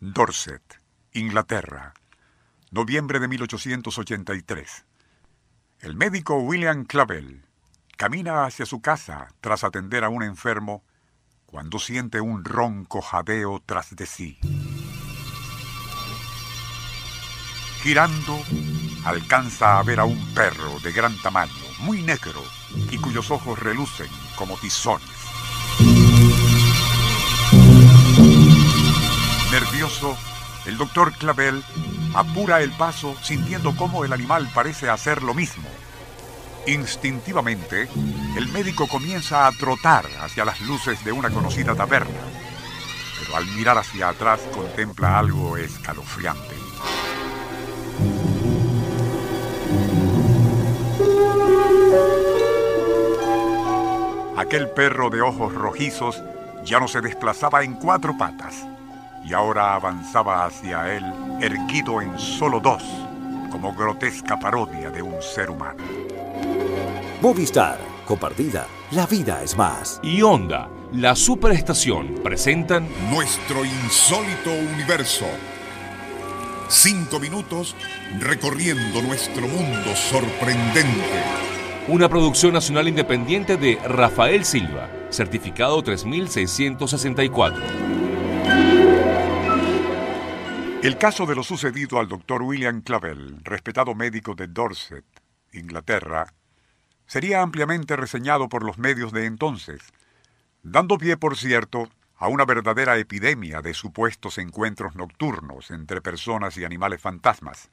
Dorset, Inglaterra, noviembre de 1883. El médico William Clavel camina hacia su casa tras atender a un enfermo cuando siente un ronco jadeo tras de sí. Girando, alcanza a ver a un perro de gran tamaño, muy negro, y cuyos ojos relucen como tizones. El doctor Clavel apura el paso sintiendo cómo el animal parece hacer lo mismo. Instintivamente, el médico comienza a trotar hacia las luces de una conocida taberna, pero al mirar hacia atrás contempla algo escalofriante. Aquel perro de ojos rojizos ya no se desplazaba en cuatro patas y ahora avanzaba hacia él erguido en solo dos, como grotesca parodia de un ser humano. Movistar, compartida, la vida es más. Y Onda, la superestación, presentan Nuestro insólito universo. Cinco minutos recorriendo nuestro mundo sorprendente. una producción nacional independiente de Rafael Silva, certificado 3664. El caso de lo sucedido al doctor William Clavel, respetado médico de Dorset, Inglaterra, sería ampliamente reseñado por los medios de entonces, dando pie, por cierto, a una verdadera epidemia de supuestos encuentros nocturnos entre personas y animales fantasmas.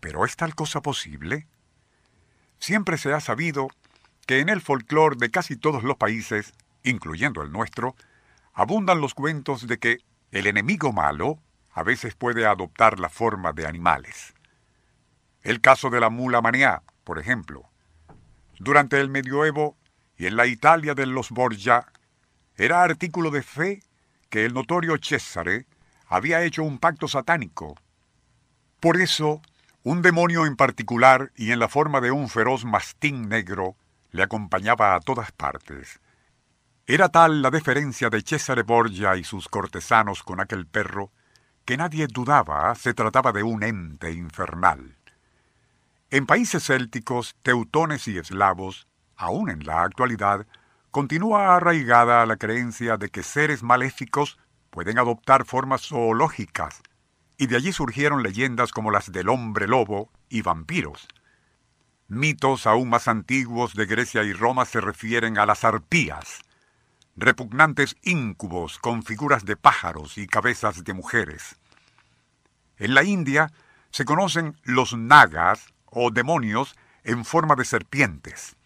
¿Pero es tal cosa posible? Siempre se ha sabido que en el folclore de casi todos los países, incluyendo el nuestro, abundan los cuentos de que el enemigo malo a veces puede adoptar la forma de animales. El caso de la mula manea, por ejemplo. Durante el medioevo y en la Italia de los Borgia, era artículo de fe que el notorio Césare había hecho un pacto satánico. Por eso, un demonio en particular y en la forma de un feroz mastín negro le acompañaba a todas partes. Era tal la deferencia de Césare Borgia y sus cortesanos con aquel perro que nadie dudaba se trataba de un ente infernal. En países célticos, teutones y eslavos, aún en la actualidad, continúa arraigada la creencia de que seres maléficos pueden adoptar formas zoológicas, y de allí surgieron leyendas como las del hombre lobo y vampiros. Mitos aún más antiguos de Grecia y Roma se refieren a las arpías, repugnantes íncubos con figuras de pájaros y cabezas de mujeres. En la India se conocen los nagas o demonios en forma de serpientes.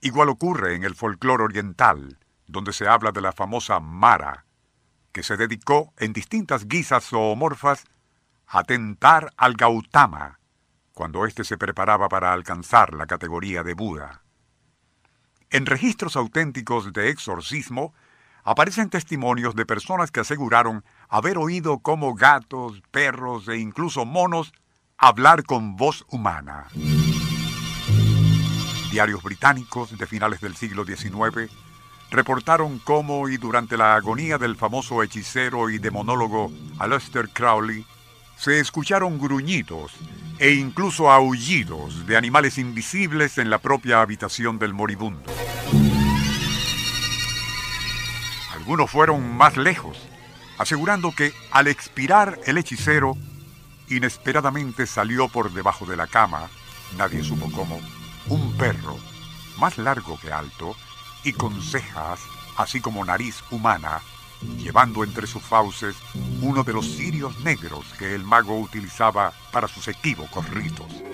Igual ocurre en el folclore oriental, donde se habla de la famosa Mara, que se dedicó en distintas guisas zoomorfas a tentar al Gautama cuando éste se preparaba para alcanzar la categoría de Buda. En registros auténticos de exorcismo aparecen testimonios de personas que aseguraron haber oído como gatos, perros e incluso monos hablar con voz humana. Diarios británicos de finales del siglo XIX reportaron cómo y durante la agonía del famoso hechicero y demonólogo Aleister Crowley se escucharon gruñidos e incluso aullidos de animales invisibles en la propia habitación del moribundo. Algunos fueron más lejos, asegurando que al expirar el hechicero, inesperadamente salió por debajo de la cama, nadie supo cómo, un perro, más largo que alto, y con cejas, así como nariz humana, llevando entre sus fauces uno de los cirios negros que el mago utilizaba para sus equívocos ritos.